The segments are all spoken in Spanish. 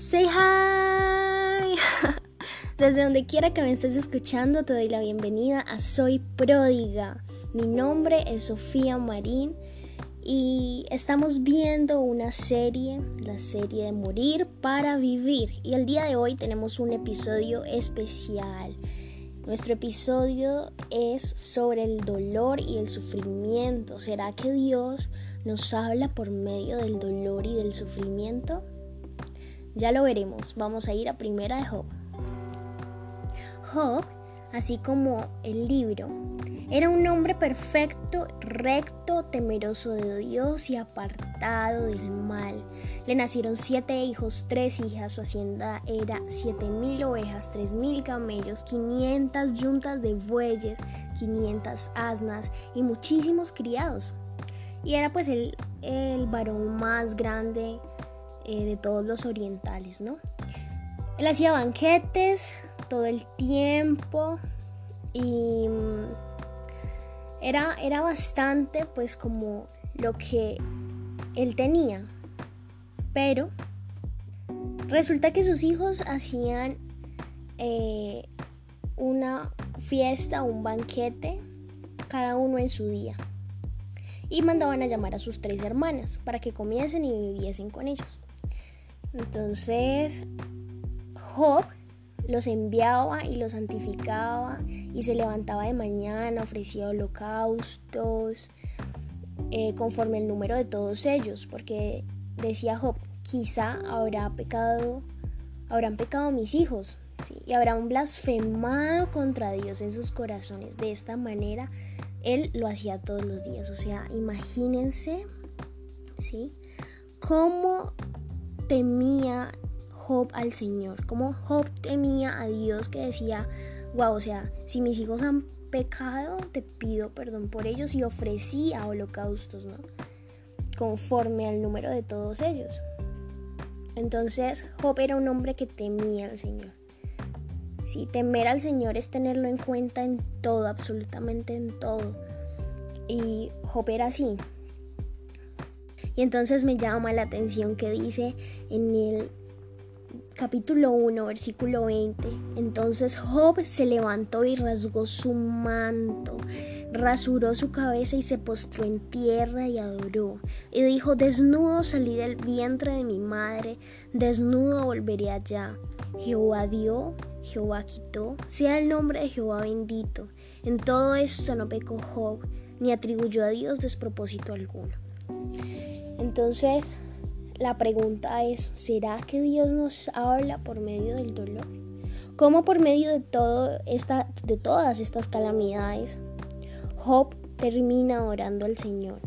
Say hi. Desde donde quiera que me estés escuchando, te doy la bienvenida a Soy Pródiga. Mi nombre es Sofía Marín y estamos viendo una serie, la serie de Morir para Vivir. Y el día de hoy tenemos un episodio especial. Nuestro episodio es sobre el dolor y el sufrimiento. ¿Será que Dios nos habla por medio del dolor y del sufrimiento? Ya lo veremos. Vamos a ir a primera de Job. Job, así como el libro, era un hombre perfecto, recto, temeroso de Dios y apartado del mal. Le nacieron siete hijos, tres hijas. Su hacienda era siete mil ovejas, tres mil camellos, quinientas yuntas de bueyes, quinientas asnas y muchísimos criados. Y era pues el, el varón más grande eh, de todos los orientales, ¿no? Él hacía banquetes todo el tiempo y mm, era, era bastante pues como lo que él tenía. Pero resulta que sus hijos hacían eh, una fiesta, un banquete, cada uno en su día. Y mandaban a llamar a sus tres hermanas para que comiesen y viviesen con ellos. Entonces Job los enviaba y los santificaba y se levantaba de mañana, ofrecía holocaustos eh, conforme el número de todos ellos, porque decía Job, quizá habrá pecado, habrán pecado mis hijos, y habrán blasfemado contra Dios en sus corazones. De esta manera, él lo hacía todos los días. O sea, imagínense, ¿sí? Cómo temía Job al Señor, como Job temía a Dios que decía, wow, o sea, si mis hijos han pecado, te pido perdón por ellos y ofrecía holocaustos, ¿no? Conforme al número de todos ellos. Entonces Job era un hombre que temía al Señor. Sí, temer al Señor es tenerlo en cuenta en todo, absolutamente en todo. Y Job era así, y entonces me llama la atención que dice en el capítulo 1, versículo 20. Entonces Job se levantó y rasgó su manto, rasuró su cabeza y se postró en tierra y adoró. Y dijo, desnudo salí del vientre de mi madre, desnudo volveré allá. Jehová dio, Jehová quitó, sea el nombre de Jehová bendito. En todo esto no pecó Job, ni atribuyó a Dios despropósito alguno. Entonces, la pregunta es, ¿será que Dios nos habla por medio del dolor? ¿Cómo por medio de, todo esta, de todas estas calamidades, Job termina orando al Señor?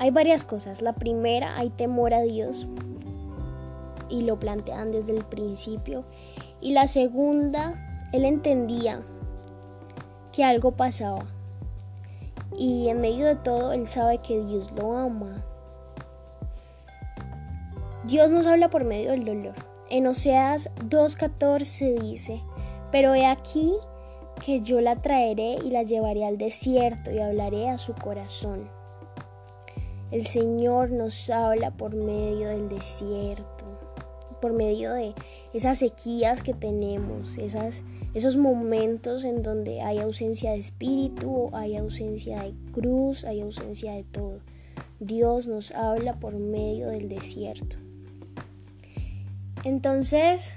Hay varias cosas. La primera, hay temor a Dios y lo plantean desde el principio. Y la segunda, él entendía que algo pasaba y en medio de todo él sabe que Dios lo ama. Dios nos habla por medio del dolor. En Oseas 2.14 dice, pero he aquí que yo la traeré y la llevaré al desierto y hablaré a su corazón. El Señor nos habla por medio del desierto, por medio de esas sequías que tenemos, esas esos momentos en donde hay ausencia de espíritu, hay ausencia de cruz, hay ausencia de todo. Dios nos habla por medio del desierto. Entonces,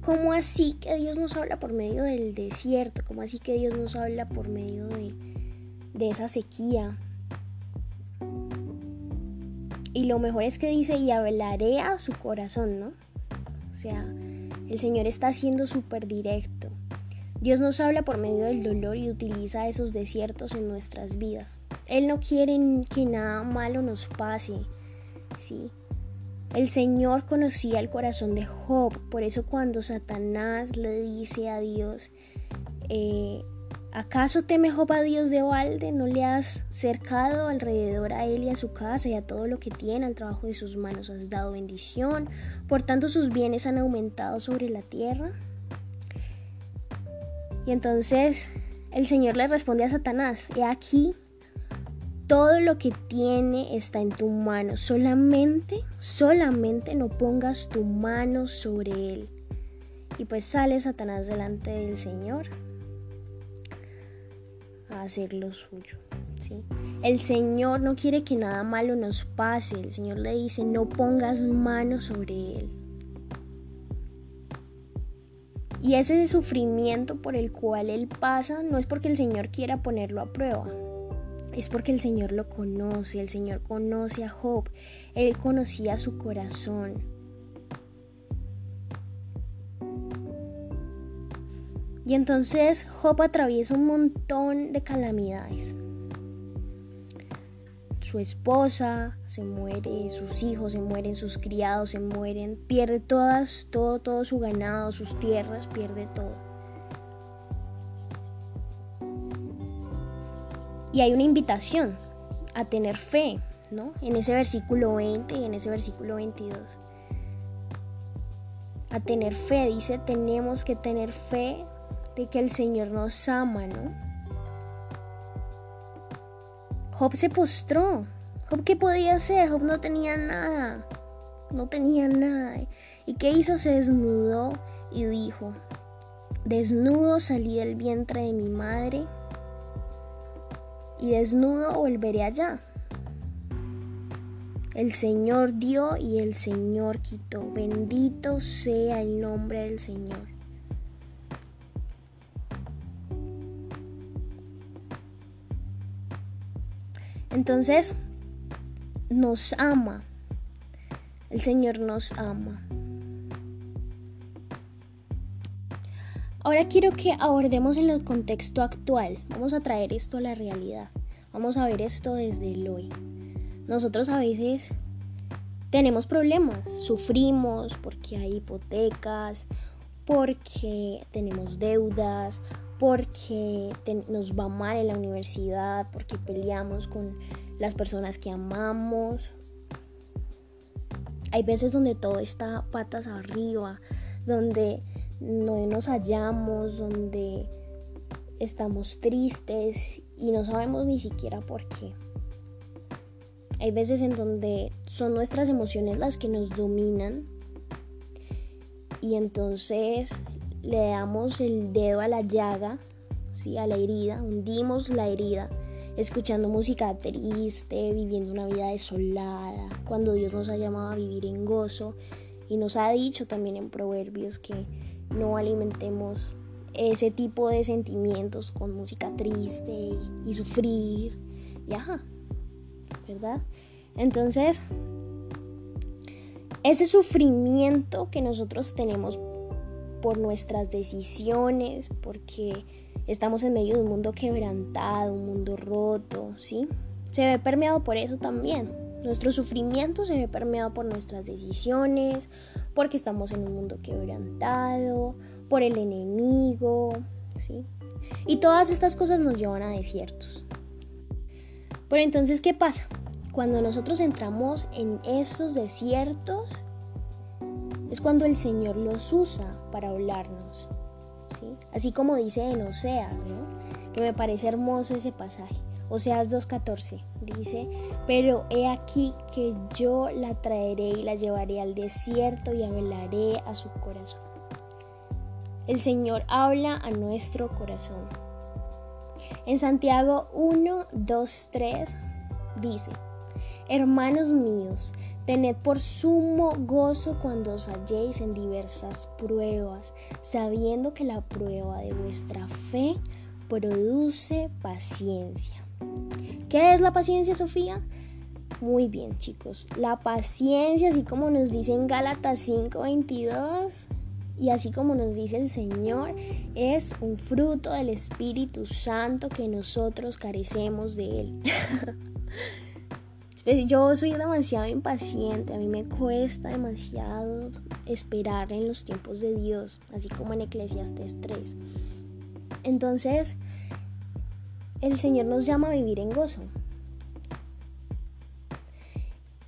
¿cómo así que Dios nos habla por medio del desierto? ¿Cómo así que Dios nos habla por medio de, de esa sequía? Y lo mejor es que dice, y hablaré a su corazón, ¿no? O sea, el Señor está siendo súper directo. Dios nos habla por medio del dolor y utiliza esos desiertos en nuestras vidas. Él no quiere que nada malo nos pase. ¿sí? El Señor conocía el corazón de Job, por eso cuando Satanás le dice a Dios, eh, ¿Acaso teme Job a Dios de balde? ¿No le has cercado alrededor a él y a su casa y a todo lo que tiene, al trabajo de sus manos has dado bendición? Por tanto sus bienes han aumentado sobre la tierra. Y entonces el Señor le responde a Satanás, he aquí, todo lo que tiene está en tu mano. Solamente, solamente no pongas tu mano sobre él. Y pues sale Satanás delante del Señor a hacer lo suyo. ¿sí? El Señor no quiere que nada malo nos pase. El Señor le dice, no pongas mano sobre él. Y ese sufrimiento por el cual él pasa no es porque el Señor quiera ponerlo a prueba, es porque el Señor lo conoce, el Señor conoce a Job, él conocía su corazón. Y entonces Job atraviesa un montón de calamidades su esposa se muere, sus hijos se mueren, sus criados se mueren, pierde todas, todo, todo su ganado, sus tierras, pierde todo. Y hay una invitación a tener fe, ¿no? En ese versículo 20 y en ese versículo 22. A tener fe, dice, tenemos que tener fe de que el Señor nos ama, ¿no? Job se postró. Job, ¿qué podía hacer? Job no tenía nada. No tenía nada. ¿Y qué hizo? Se desnudó y dijo, desnudo salí del vientre de mi madre y desnudo volveré allá. El Señor dio y el Señor quitó. Bendito sea el nombre del Señor. Entonces, nos ama. El Señor nos ama. Ahora quiero que abordemos en el contexto actual. Vamos a traer esto a la realidad. Vamos a ver esto desde el hoy. Nosotros a veces tenemos problemas, sufrimos porque hay hipotecas, porque tenemos deudas, porque nos va mal en la universidad, porque peleamos con las personas que amamos. Hay veces donde todo está patas arriba, donde no nos hallamos, donde estamos tristes y no sabemos ni siquiera por qué. Hay veces en donde son nuestras emociones las que nos dominan y entonces le damos el dedo a la llaga, ¿sí? a la herida, hundimos la herida, escuchando música triste, viviendo una vida desolada, cuando Dios nos ha llamado a vivir en gozo y nos ha dicho también en Proverbios que no alimentemos ese tipo de sentimientos con música triste y, y sufrir y ajá, ¿verdad? Entonces, ese sufrimiento que nosotros tenemos por nuestras decisiones, porque estamos en medio de un mundo quebrantado, un mundo roto, ¿sí? Se ve permeado por eso también. Nuestro sufrimiento se ve permeado por nuestras decisiones, porque estamos en un mundo quebrantado, por el enemigo, ¿sí? Y todas estas cosas nos llevan a desiertos. Pero entonces, ¿qué pasa? Cuando nosotros entramos en esos desiertos, es cuando el Señor los usa para hablarnos. ¿sí? Así como dice en Oseas, ¿no? que me parece hermoso ese pasaje. Oseas 2.14 dice, pero he aquí que yo la traeré y la llevaré al desierto y hablaré a su corazón. El Señor habla a nuestro corazón. En Santiago 1, 2, 3 dice, Hermanos míos, Tened por sumo gozo cuando os halléis en diversas pruebas, sabiendo que la prueba de vuestra fe produce paciencia. ¿Qué es la paciencia, Sofía? Muy bien, chicos. La paciencia, así como nos dice en Gálatas 5:22, y así como nos dice el Señor, es un fruto del Espíritu Santo que nosotros carecemos de él. Pues, yo soy demasiado impaciente, a mí me cuesta demasiado esperar en los tiempos de Dios, así como en Eclesiastes 3. Entonces, el Señor nos llama a vivir en gozo.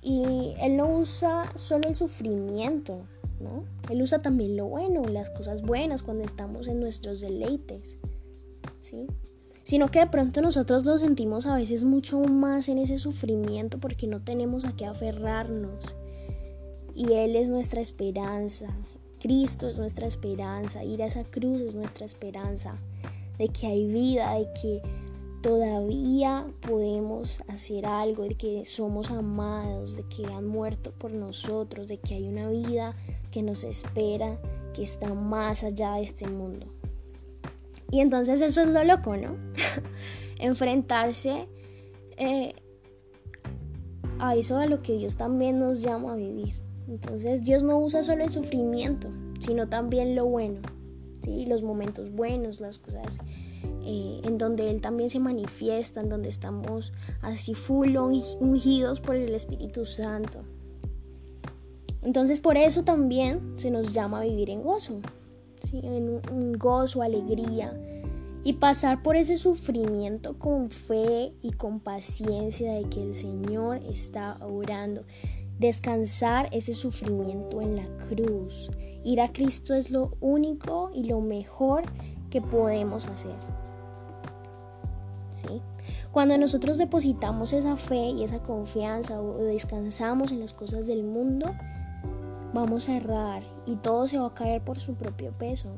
Y Él no usa solo el sufrimiento, ¿no? Él usa también lo bueno, las cosas buenas cuando estamos en nuestros deleites, ¿sí? Sino que de pronto nosotros lo sentimos a veces mucho más en ese sufrimiento porque no tenemos a qué aferrarnos. Y Él es nuestra esperanza, Cristo es nuestra esperanza, ir a esa cruz es nuestra esperanza, de que hay vida, de que todavía podemos hacer algo, de que somos amados, de que han muerto por nosotros, de que hay una vida que nos espera, que está más allá de este mundo. Y entonces eso es lo loco, ¿no? Enfrentarse eh, a eso a lo que Dios también nos llama a vivir. Entonces Dios no usa solo el sufrimiento, sino también lo bueno, ¿sí? los momentos buenos, las cosas eh, en donde Él también se manifiesta, en donde estamos así full ungidos por el Espíritu Santo. Entonces por eso también se nos llama a vivir en gozo, en un gozo, alegría, y pasar por ese sufrimiento con fe y con paciencia de que el Señor está orando. Descansar ese sufrimiento en la cruz. Ir a Cristo es lo único y lo mejor que podemos hacer. ¿Sí? Cuando nosotros depositamos esa fe y esa confianza o descansamos en las cosas del mundo, vamos a errar y todo se va a caer por su propio peso.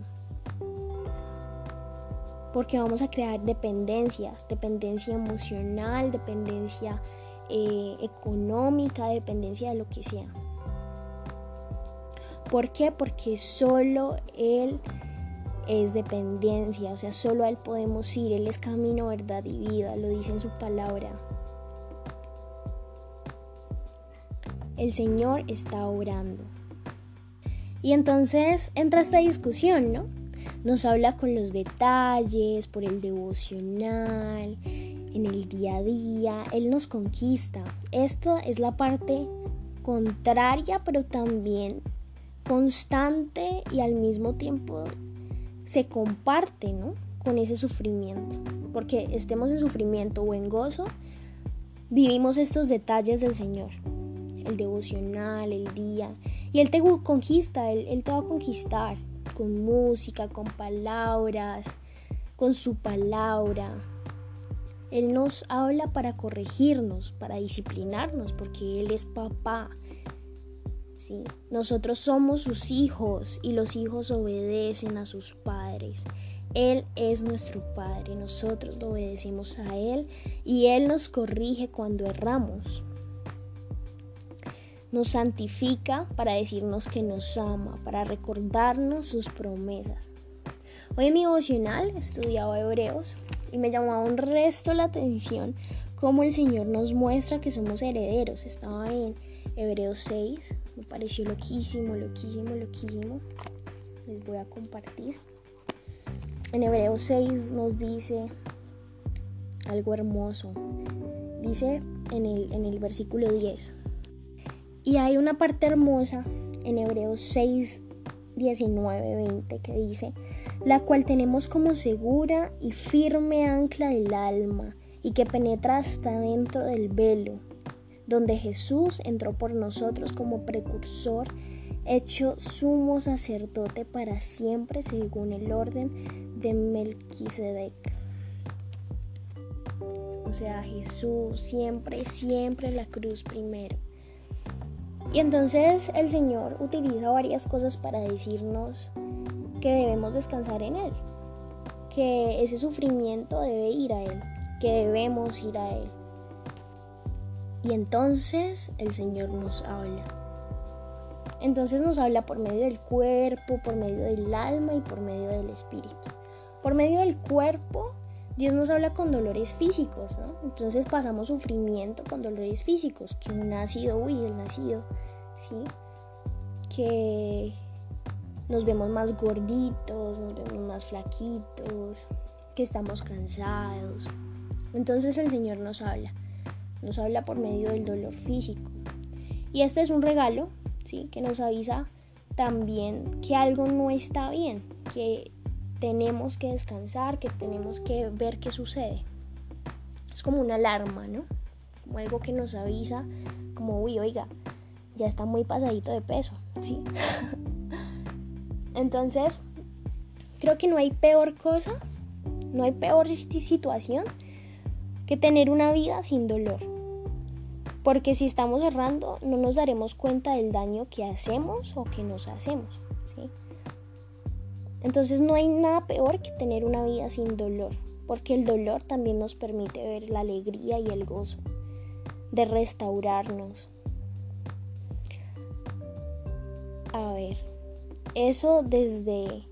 Porque vamos a crear dependencias, dependencia emocional, dependencia eh, económica, dependencia de lo que sea. ¿Por qué? Porque solo Él es dependencia, o sea, solo a Él podemos ir, Él es camino, verdad y vida, lo dice en su palabra. El Señor está orando. Y entonces entra esta discusión, ¿no? Nos habla con los detalles, por el devocional, en el día a día, Él nos conquista. Esto es la parte contraria, pero también constante y al mismo tiempo se comparte ¿no? con ese sufrimiento. Porque estemos en sufrimiento o en gozo, vivimos estos detalles del Señor. El devocional, el día. Y Él te conquista, Él, él te va a conquistar con música, con palabras, con su palabra, él nos habla para corregirnos, para disciplinarnos, porque Él es papá. ¿sí? Nosotros somos sus hijos y los hijos obedecen a sus padres. Él es nuestro Padre, nosotros obedecemos a Él y Él nos corrige cuando erramos. Nos santifica para decirnos que nos ama, para recordarnos sus promesas. Hoy en mi devocional estudiaba Hebreos y me llamaba un resto la atención cómo el Señor nos muestra que somos herederos. Estaba en Hebreos 6, me pareció loquísimo, loquísimo, loquísimo. Les voy a compartir. En Hebreos 6 nos dice algo hermoso. Dice en el, en el versículo 10. Y hay una parte hermosa en Hebreos 6, 19, 20 que dice, la cual tenemos como segura y firme ancla del alma y que penetra hasta dentro del velo, donde Jesús entró por nosotros como precursor, hecho sumo sacerdote para siempre según el orden de Melquisedec. O sea, Jesús siempre, siempre la cruz primero. Y entonces el Señor utiliza varias cosas para decirnos que debemos descansar en Él, que ese sufrimiento debe ir a Él, que debemos ir a Él. Y entonces el Señor nos habla. Entonces nos habla por medio del cuerpo, por medio del alma y por medio del espíritu. Por medio del cuerpo, Dios nos habla con dolores físicos, ¿no? Entonces pasamos sufrimiento con dolores físicos, que un nacido, uy, el nacido, ¿sí? Que nos vemos más gorditos, nos vemos más flaquitos, que estamos cansados. Entonces el Señor nos habla, nos habla por medio del dolor físico. Y este es un regalo, ¿sí? Que nos avisa también que algo no está bien, que tenemos que descansar, que tenemos que ver qué sucede. Es como una alarma, ¿no? Como algo que nos avisa, como, uy, oiga, ya está muy pasadito de peso, ¿sí? Entonces, creo que no hay peor cosa, No hay peor situación que tener una vida sin dolor. Porque si estamos errando, no nos daremos cuenta del daño que hacemos o que nos hacemos. Entonces no hay nada peor que tener una vida sin dolor, porque el dolor también nos permite ver la alegría y el gozo de restaurarnos. A ver, eso desde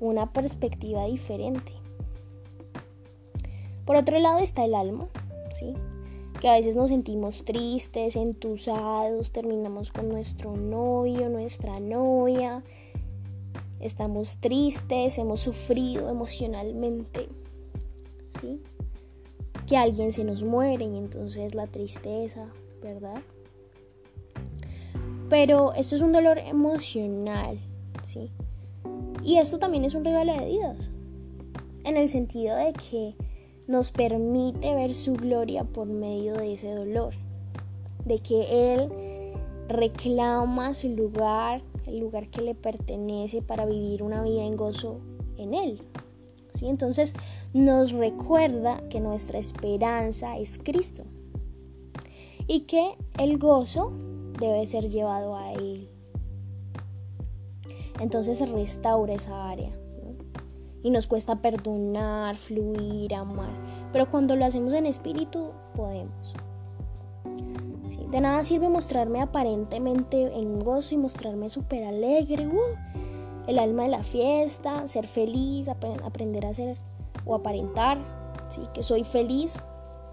una perspectiva diferente. Por otro lado está el alma, ¿sí? Que a veces nos sentimos tristes, entusados, terminamos con nuestro novio, nuestra novia, estamos tristes, hemos sufrido emocionalmente, ¿sí? Que alguien se nos muere y entonces la tristeza, ¿verdad? Pero esto es un dolor emocional, ¿sí? Y esto también es un regalo de Dios, en el sentido de que nos permite ver su gloria por medio de ese dolor, de que Él reclama su lugar, el lugar que le pertenece para vivir una vida en gozo en Él. ¿Sí? Entonces nos recuerda que nuestra esperanza es Cristo y que el gozo debe ser llevado a Él entonces se restaura esa área. Y nos cuesta perdonar, fluir, amar. Pero cuando lo hacemos en espíritu, podemos. De nada sirve mostrarme aparentemente en gozo y mostrarme súper alegre, uh, el alma de la fiesta, ser feliz, aprender a ser o aparentar, ¿sí? que soy feliz.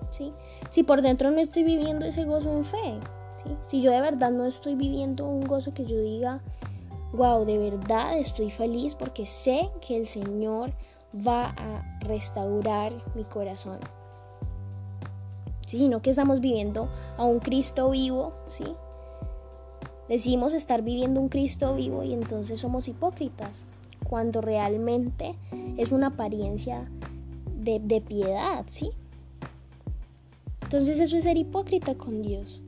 ¿sí? Si por dentro no estoy viviendo ese gozo en fe, ¿sí? si yo de verdad no estoy viviendo un gozo que yo diga, wow, de verdad estoy feliz porque sé que el Señor va a restaurar mi corazón. Sino que estamos viviendo a un Cristo vivo, ¿sí? Decimos estar viviendo un Cristo vivo y entonces somos hipócritas, cuando realmente es una apariencia de, de piedad, ¿sí? Entonces eso es ser hipócrita con Dios.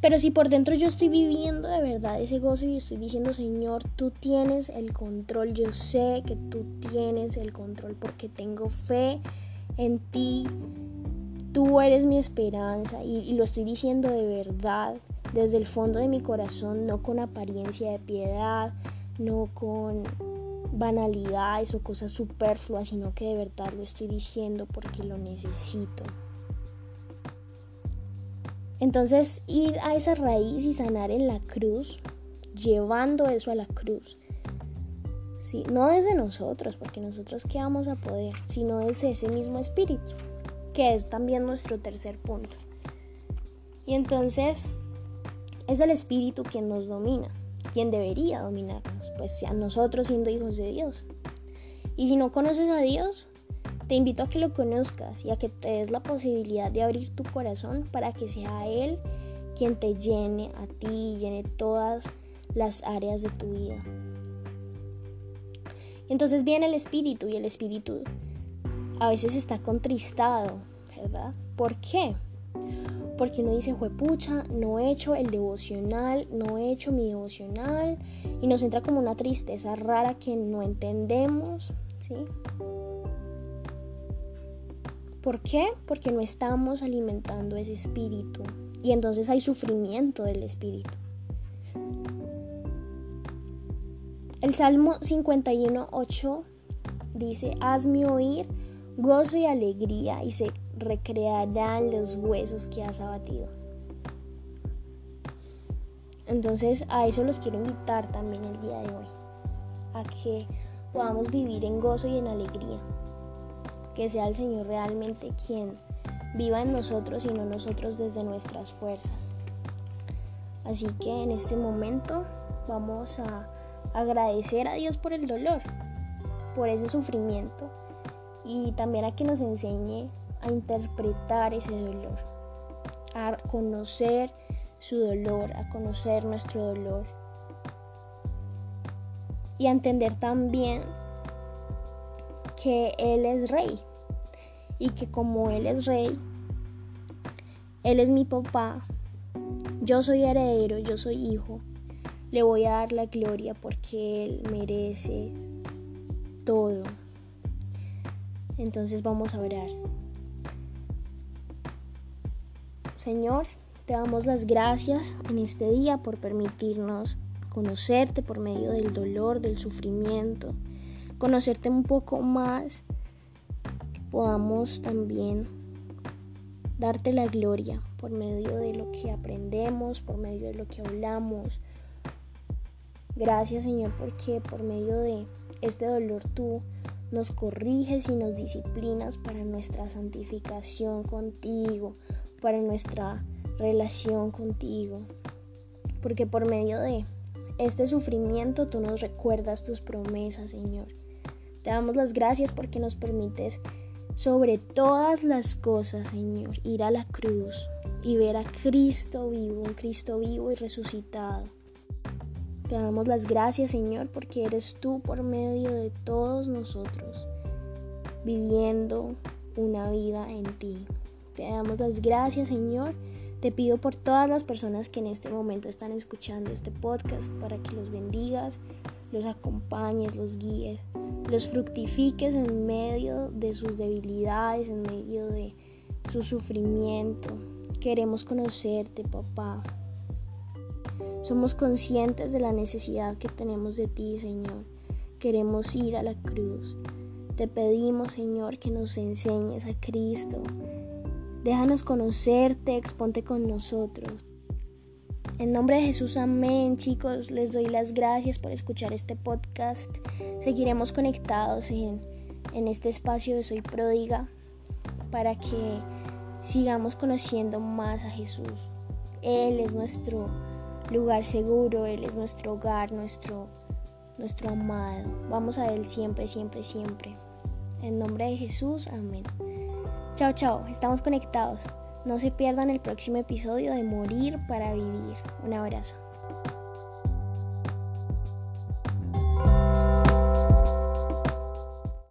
Pero si por dentro yo estoy viviendo de verdad ese gozo y estoy diciendo, Señor, tú tienes el control, yo sé que tú tienes el control porque tengo fe en ti, tú eres mi esperanza y, lo estoy diciendo de verdad, desde el fondo de mi corazón, no con apariencia de piedad, no con banalidades o cosas superfluas, sino que de verdad lo estoy diciendo porque lo necesito. Entonces ir a esa raíz y sanar en la cruz, llevando eso a la cruz. ¿sí? No desde nosotros, porque nosotros qué vamos a poder, sino desde ese mismo espíritu, que es también nuestro tercer punto. Y entonces es el espíritu quien nos domina, quien debería dominarnos, pues a nosotros siendo hijos de Dios. Y si no conoces a Dios, te invito a que lo conozcas y a que te des la posibilidad de abrir tu corazón para que sea Él quien te llene a ti llene todas las áreas de tu vida. Entonces viene el espíritu y el espíritu a veces está contristado, ¿verdad? ¿Por qué? Porque uno dice, pucha, no he hecho el devocional, no he hecho mi devocional, y nos entra como una tristeza rara que no entendemos, ¿sí? ¿Por qué? Porque no estamos alimentando ese espíritu y entonces hay sufrimiento del espíritu. El Salmo 51.8 dice, hazme oír gozo y alegría y se recrearán los huesos que has abatido. Entonces a eso los quiero invitar también el día de hoy, a que podamos vivir en gozo y en alegría que sea el Señor realmente quien viva en nosotros y no nosotros desde nuestras fuerzas. Así que en este momento vamos a agradecer a Dios por el dolor, por ese sufrimiento y también a que nos enseñe a interpretar ese dolor, a conocer su dolor, a conocer nuestro dolor y a entender también que Él es rey y que como Él es rey, Él es mi papá, yo soy heredero, yo soy hijo, le voy a dar la gloria porque Él merece todo. Entonces vamos a orar. Señor, te damos las gracias en este día por permitirnos conocerte por medio del dolor, del sufrimiento, conocerte un poco más, que podamos también darte la gloria por medio de lo que aprendemos, por medio de lo que hablamos. Gracias Señor porque por medio de este dolor tú nos corriges y nos disciplinas para nuestra santificación contigo, para nuestra relación contigo. Porque por medio de este sufrimiento tú nos recuerdas tus promesas, Señor. Te damos las gracias porque nos permites sobre todas las cosas, Señor, ir a la cruz y ver a Cristo vivo, un Cristo vivo y resucitado. Te damos las gracias, Señor, porque eres tú por medio de todos nosotros, viviendo una vida en ti. Te damos las gracias, Señor. Te pido por todas las personas que en este momento están escuchando este podcast para que los bendigas, los acompañes, los guíes, los fructifiques en medio de sus debilidades, en medio de su sufrimiento. Queremos conocerte, papá. Somos conscientes de la necesidad que tenemos de ti, Señor. Queremos ir a la cruz. Te pedimos, Señor, que nos enseñes a Cristo, Déjanos conocerte, exponte con nosotros. En nombre de Jesús, amén, chicos. Les doy las gracias por escuchar este podcast. Seguiremos conectados en, en este espacio de Soy Pródiga para que sigamos conociendo más a Jesús. Él es nuestro lugar seguro, Él es nuestro hogar, nuestro, nuestro amado. Vamos a Él siempre, siempre, siempre. En nombre de Jesús, amén. Chao, chao, estamos conectados. No se pierdan el próximo episodio de Morir para Vivir. Un